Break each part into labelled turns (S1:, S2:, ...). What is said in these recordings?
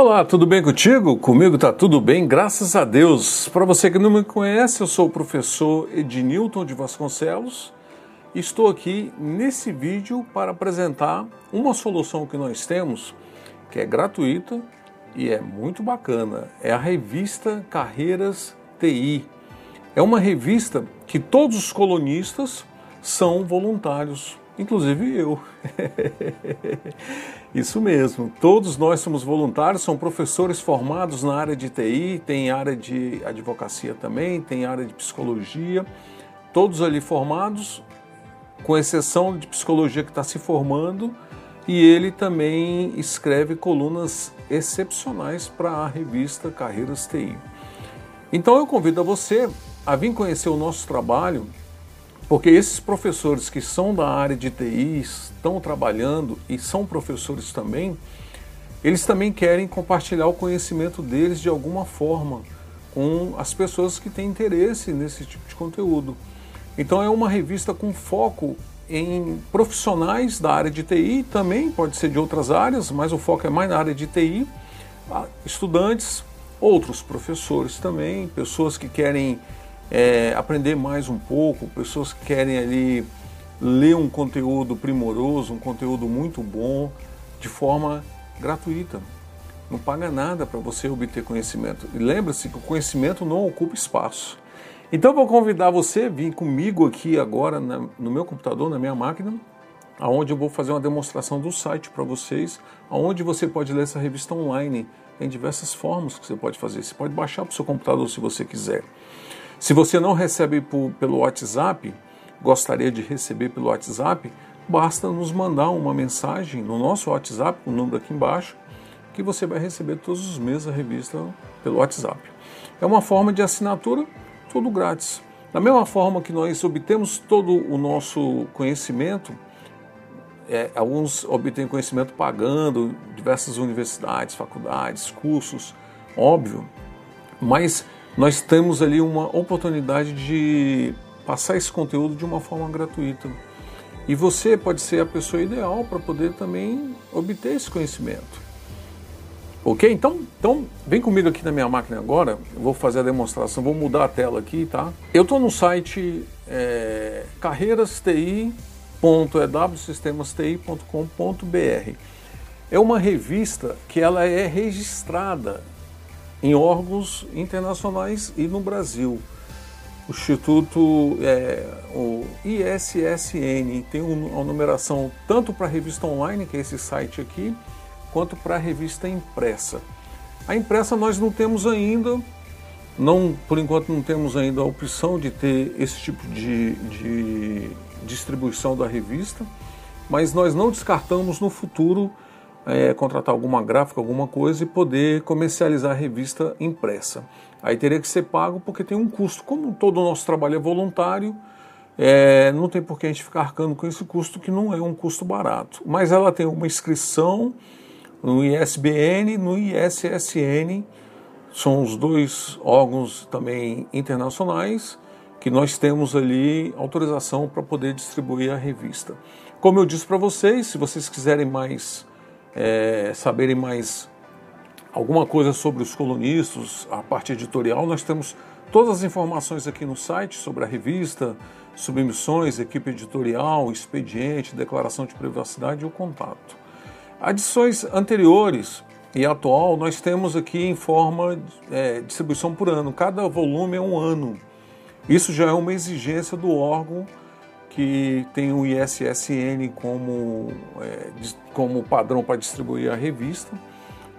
S1: Olá, tudo bem contigo? Comigo tá tudo bem, graças a Deus. Para você que não me conhece, eu sou o professor Ednilton de Vasconcelos e estou aqui nesse vídeo para apresentar uma solução que nós temos que é gratuita e é muito bacana. É a revista Carreiras TI. É uma revista que todos os colonistas são voluntários inclusive eu. Isso mesmo, todos nós somos voluntários, são professores formados na área de TI, tem área de advocacia também, tem área de psicologia, todos ali formados, com exceção de psicologia que está se formando, e ele também escreve colunas excepcionais para a revista Carreiras TI. Então eu convido a você a vir conhecer o nosso trabalho porque esses professores que são da área de TI, estão trabalhando e são professores também, eles também querem compartilhar o conhecimento deles de alguma forma com as pessoas que têm interesse nesse tipo de conteúdo. Então é uma revista com foco em profissionais da área de TI, também pode ser de outras áreas, mas o foco é mais na área de TI, estudantes, outros professores também, pessoas que querem é, aprender mais um pouco, pessoas que querem ali ler um conteúdo primoroso, um conteúdo muito bom, de forma gratuita. Não paga nada para você obter conhecimento. E lembre-se que o conhecimento não ocupa espaço. Então vou convidar você a vir comigo aqui agora na, no meu computador, na minha máquina, aonde eu vou fazer uma demonstração do site para vocês, aonde você pode ler essa revista online. Tem diversas formas que você pode fazer. Você pode baixar para o seu computador se você quiser. Se você não recebe por, pelo WhatsApp, gostaria de receber pelo WhatsApp, basta nos mandar uma mensagem no nosso WhatsApp, o número aqui embaixo, que você vai receber todos os meses a revista pelo WhatsApp. É uma forma de assinatura, tudo grátis. Da mesma forma que nós obtemos todo o nosso conhecimento, é, alguns obtêm conhecimento pagando, diversas universidades, faculdades, cursos, óbvio, mas nós temos ali uma oportunidade de passar esse conteúdo de uma forma gratuita. E você pode ser a pessoa ideal para poder também obter esse conhecimento. Ok? Então, então vem comigo aqui na minha máquina agora. Eu vou fazer a demonstração, vou mudar a tela aqui, tá? Eu estou no site é, carreirasti.ewsistemasti.com.br. É uma revista que ela é registrada em órgãos internacionais e no Brasil. O Instituto, é, o ISSN, tem uma numeração tanto para a revista online, que é esse site aqui, quanto para a revista impressa. A impressa nós não temos ainda, não, por enquanto não temos ainda a opção de ter esse tipo de, de distribuição da revista, mas nós não descartamos no futuro é, contratar alguma gráfica, alguma coisa e poder comercializar a revista impressa. Aí teria que ser pago porque tem um custo. Como todo o nosso trabalho é voluntário, é, não tem por que a gente ficar arcando com esse custo, que não é um custo barato. Mas ela tem uma inscrição no ISBN, no ISSN, são os dois órgãos também internacionais que nós temos ali autorização para poder distribuir a revista. Como eu disse para vocês, se vocês quiserem mais é, saberem mais alguma coisa sobre os colunistas, a parte editorial, nós temos todas as informações aqui no site sobre a revista, submissões, equipe editorial, expediente, declaração de privacidade e o contato. Adições anteriores e atual nós temos aqui em forma de é, distribuição por ano. Cada volume é um ano. Isso já é uma exigência do órgão que tem o ISSN como, é, como padrão para distribuir a revista.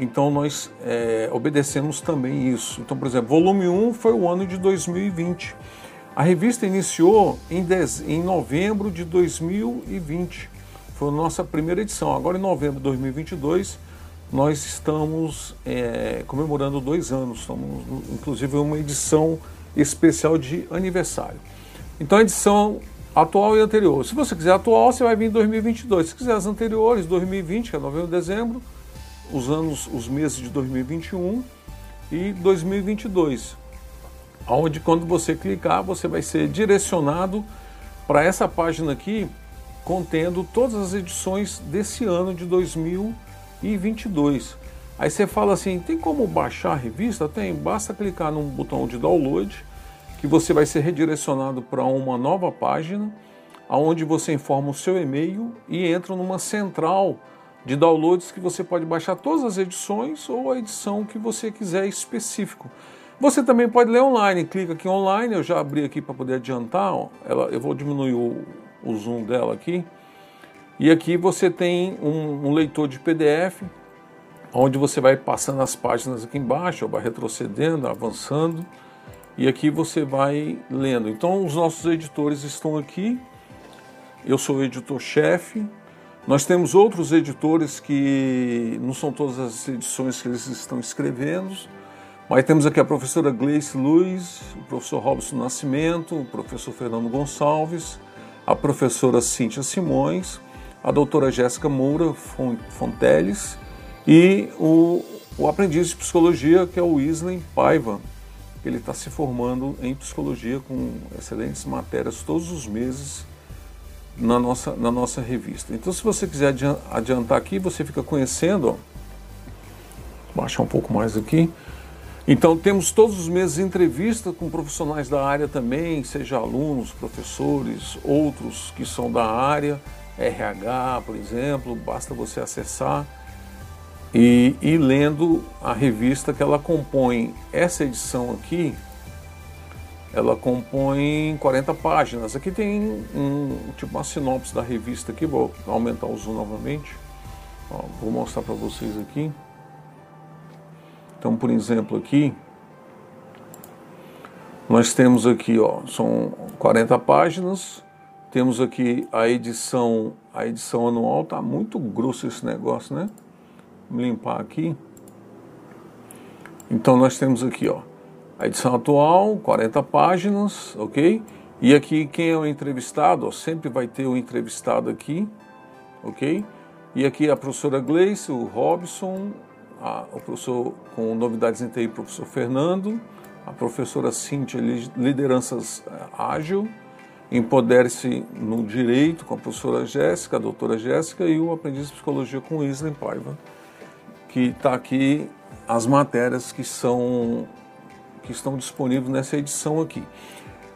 S1: Então nós é, obedecemos também isso. Então, por exemplo, volume 1 foi o ano de 2020. A revista iniciou em, dez, em novembro de 2020. Foi a nossa primeira edição. Agora, em novembro de 2022, nós estamos é, comemorando dois anos. Estamos, inclusive, uma edição especial de aniversário. Então, a edição atual e anterior. Se você quiser atual, você vai vir em 2022. Se quiser as anteriores, 2020, que é novembro, dezembro, os anos, os meses de 2021 e 2022. Onde quando você clicar, você vai ser direcionado para essa página aqui, contendo todas as edições desse ano de 2022. Aí você fala assim, tem como baixar a revista? Tem, basta clicar no botão de download, que você vai ser redirecionado para uma nova página, onde você informa o seu e-mail e entra numa central de downloads que você pode baixar todas as edições ou a edição que você quiser específico. Você também pode ler online, clica aqui online, eu já abri aqui para poder adiantar, ó, ela, eu vou diminuir o, o, zoom dela aqui. E aqui você tem um, um leitor de PDF, onde você vai passando as páginas aqui embaixo, vai retrocedendo, avançando, e aqui você vai lendo. Então os nossos editores estão aqui, eu sou o editor-chefe, nós temos outros editores que não são todas as edições que eles estão escrevendo, mas temos aqui a professora Gleice Luiz, o professor Robson Nascimento, o professor Fernando Gonçalves, a professora Cíntia Simões, a doutora Jéssica Moura Fonteles e o, o aprendiz de psicologia, que é o Isley Paiva. Ele está se formando em psicologia com excelentes matérias todos os meses na nossa, na nossa revista. Então, se você quiser adiantar aqui, você fica conhecendo, ó, baixar um pouco mais aqui. Então, temos todos os meses entrevistas com profissionais da área também, seja alunos, professores, outros que são da área, RH, por exemplo, basta você acessar e ir lendo a revista que ela compõe. Essa edição aqui, ela compõe 40 páginas. Aqui tem um, tipo uma sinopse da revista aqui, vou aumentar o zoom novamente. Ó, vou mostrar para vocês aqui. Então, por exemplo, aqui nós temos aqui, ó, são 40 páginas. Temos aqui a edição, a edição anual, tá muito grosso esse negócio, né? Limpar aqui. Então nós temos aqui, ó, a edição atual, 40 páginas, ok? E aqui quem é o entrevistado, ó, sempre vai ter o entrevistado aqui, ok? E aqui a professora Gleice, o Robson, a, o professor com novidades em TI, professor Fernando, a professora Cíntia, lideranças eh, ágil, Empodere-se no Direito com a professora Jéssica, a doutora Jéssica, e o aprendiz de psicologia com Islen Paiva, que está aqui as matérias que são que estão disponíveis nessa edição aqui.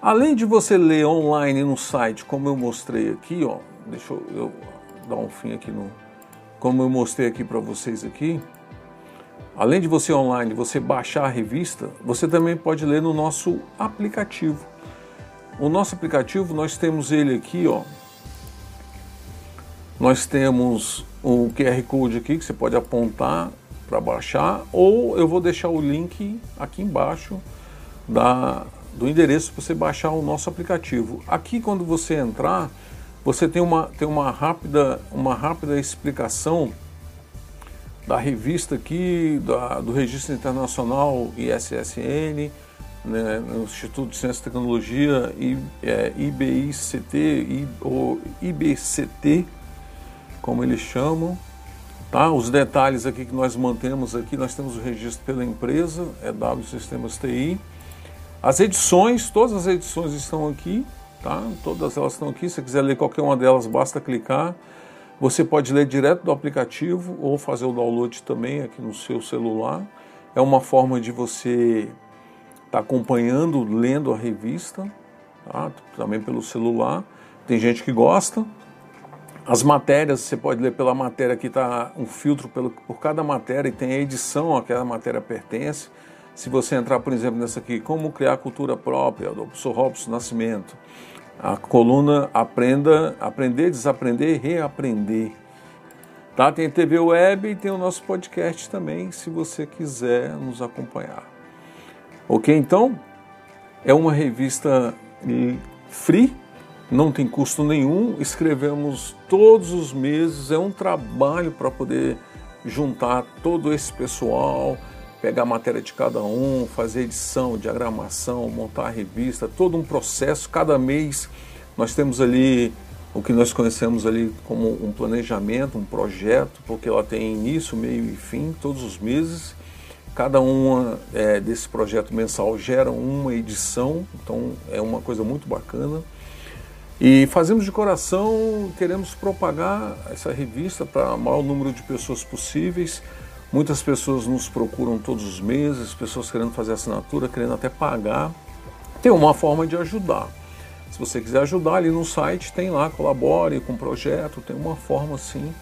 S1: Além de você ler online no site, como eu mostrei aqui, ó, deixa eu, dar um fim aqui no, como eu mostrei aqui para vocês aqui. Além de você online, você baixar a revista, você também pode ler no nosso aplicativo. O nosso aplicativo, nós temos ele aqui, ó. Nós temos o QR Code aqui que você pode apontar para baixar, ou eu vou deixar o link aqui embaixo da, do endereço para você baixar o nosso aplicativo. Aqui quando você entrar, você tem uma, tem uma, rápida, uma rápida explicação da revista aqui, da, do Registro Internacional ISSN, né, no Instituto de Ciência e Tecnologia, I, é, IBICT, I, ou IBCT, como eles chamam, Tá? Os detalhes aqui que nós mantemos aqui, nós temos o registro pela empresa, é W Sistemas TI. As edições, todas as edições estão aqui, tá? Todas elas estão aqui. Se você quiser ler qualquer uma delas, basta clicar. Você pode ler direto do aplicativo ou fazer o download também aqui no seu celular. É uma forma de você estar tá acompanhando, lendo a revista, tá? também pelo celular. Tem gente que gosta, as matérias, você pode ler pela matéria, aqui está um filtro pelo, por cada matéria e tem a edição a que a matéria pertence. Se você entrar, por exemplo, nessa aqui, como criar cultura própria, do professor Robson Nascimento, a coluna Aprenda, Aprender, Desaprender e Reaprender. Tá? Tem TV web e tem o nosso podcast também, se você quiser nos acompanhar. Ok? Então, é uma revista free, não tem custo nenhum, escrevemos todos os meses, é um trabalho para poder juntar todo esse pessoal, pegar a matéria de cada um, fazer edição, diagramação, montar a revista, todo um processo. Cada mês nós temos ali o que nós conhecemos ali como um planejamento, um projeto, porque ela tem início, meio e fim, todos os meses. Cada uma é, desse projeto mensal gera uma edição, então é uma coisa muito bacana. E fazemos de coração, queremos propagar essa revista para o maior número de pessoas possíveis. Muitas pessoas nos procuram todos os meses, pessoas querendo fazer assinatura, querendo até pagar. Tem uma forma de ajudar. Se você quiser ajudar ali no site, tem lá, colabore com o projeto, tem uma forma sim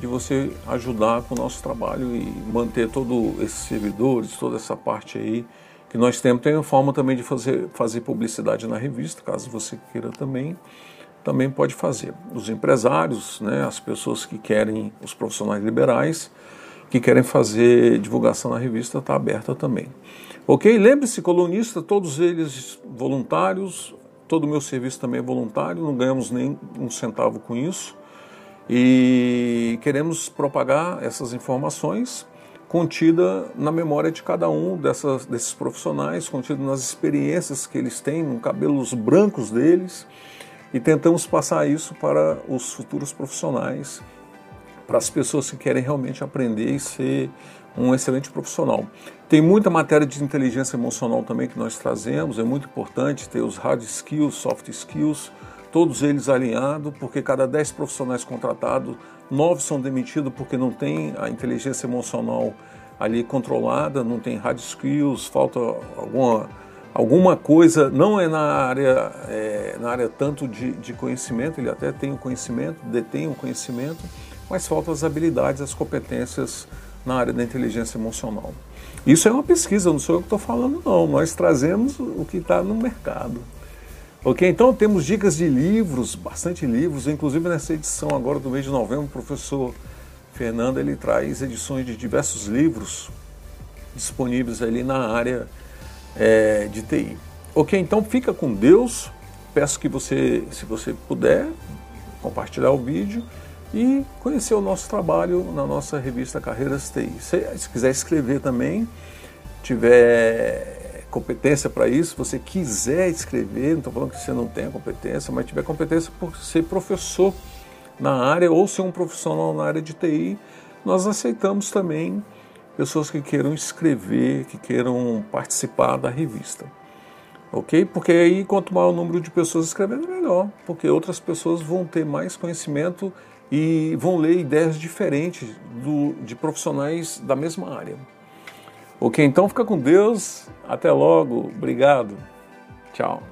S1: de você ajudar com o nosso trabalho e manter todos esses servidores, toda essa parte aí que nós temos. Tem forma também de fazer, fazer publicidade na revista, caso você queira também, também pode fazer. Os empresários, né, as pessoas que querem, os profissionais liberais, que querem fazer divulgação na revista, está aberta também. Ok? Lembre-se, colunista, todos eles voluntários, Todo o meu serviço também é voluntário, não ganhamos nem um centavo com isso. E queremos propagar essas informações contida na memória de cada um dessas, desses profissionais, contida nas experiências que eles têm, nos cabelos brancos deles, e tentamos passar isso para os futuros profissionais, para as pessoas que querem realmente aprender e ser um excelente profissional. Tem muita matéria de inteligência emocional também que nós trazemos, é muito importante ter os hard skills, soft skills, todos eles alinhados, porque cada 10 profissionais contratados, 9 são demitidos porque não tem a inteligência emocional ali controlada, não tem hard skills, falta alguma, alguma coisa, não é na área, é, na área tanto de, de conhecimento, ele até tem o conhecimento, detém o conhecimento, mas faltam as habilidades, as competências na área da inteligência emocional. Isso é uma pesquisa, não sou eu que estou falando, não. Nós trazemos o que está no mercado. Ok? Então temos dicas de livros, bastante livros, inclusive nessa edição agora do mês de novembro, o professor Fernando ele traz edições de diversos livros disponíveis ali na área é, de TI. Ok? Então fica com Deus. Peço que você, se você puder, compartilhar o vídeo e conhecer o nosso trabalho na nossa revista Carreiras TI. Se, se quiser escrever também, tiver competência para isso, você quiser escrever, não estou falando que você não tenha competência, mas tiver competência por ser professor na área ou ser um profissional na área de TI, nós aceitamos também pessoas que queiram escrever, que queiram participar da revista. Ok? Porque aí, quanto maior o número de pessoas escrevendo, melhor, porque outras pessoas vão ter mais conhecimento e vão ler ideias diferentes do, de profissionais da mesma área. Ok, então fica com Deus. Até logo. Obrigado. Tchau.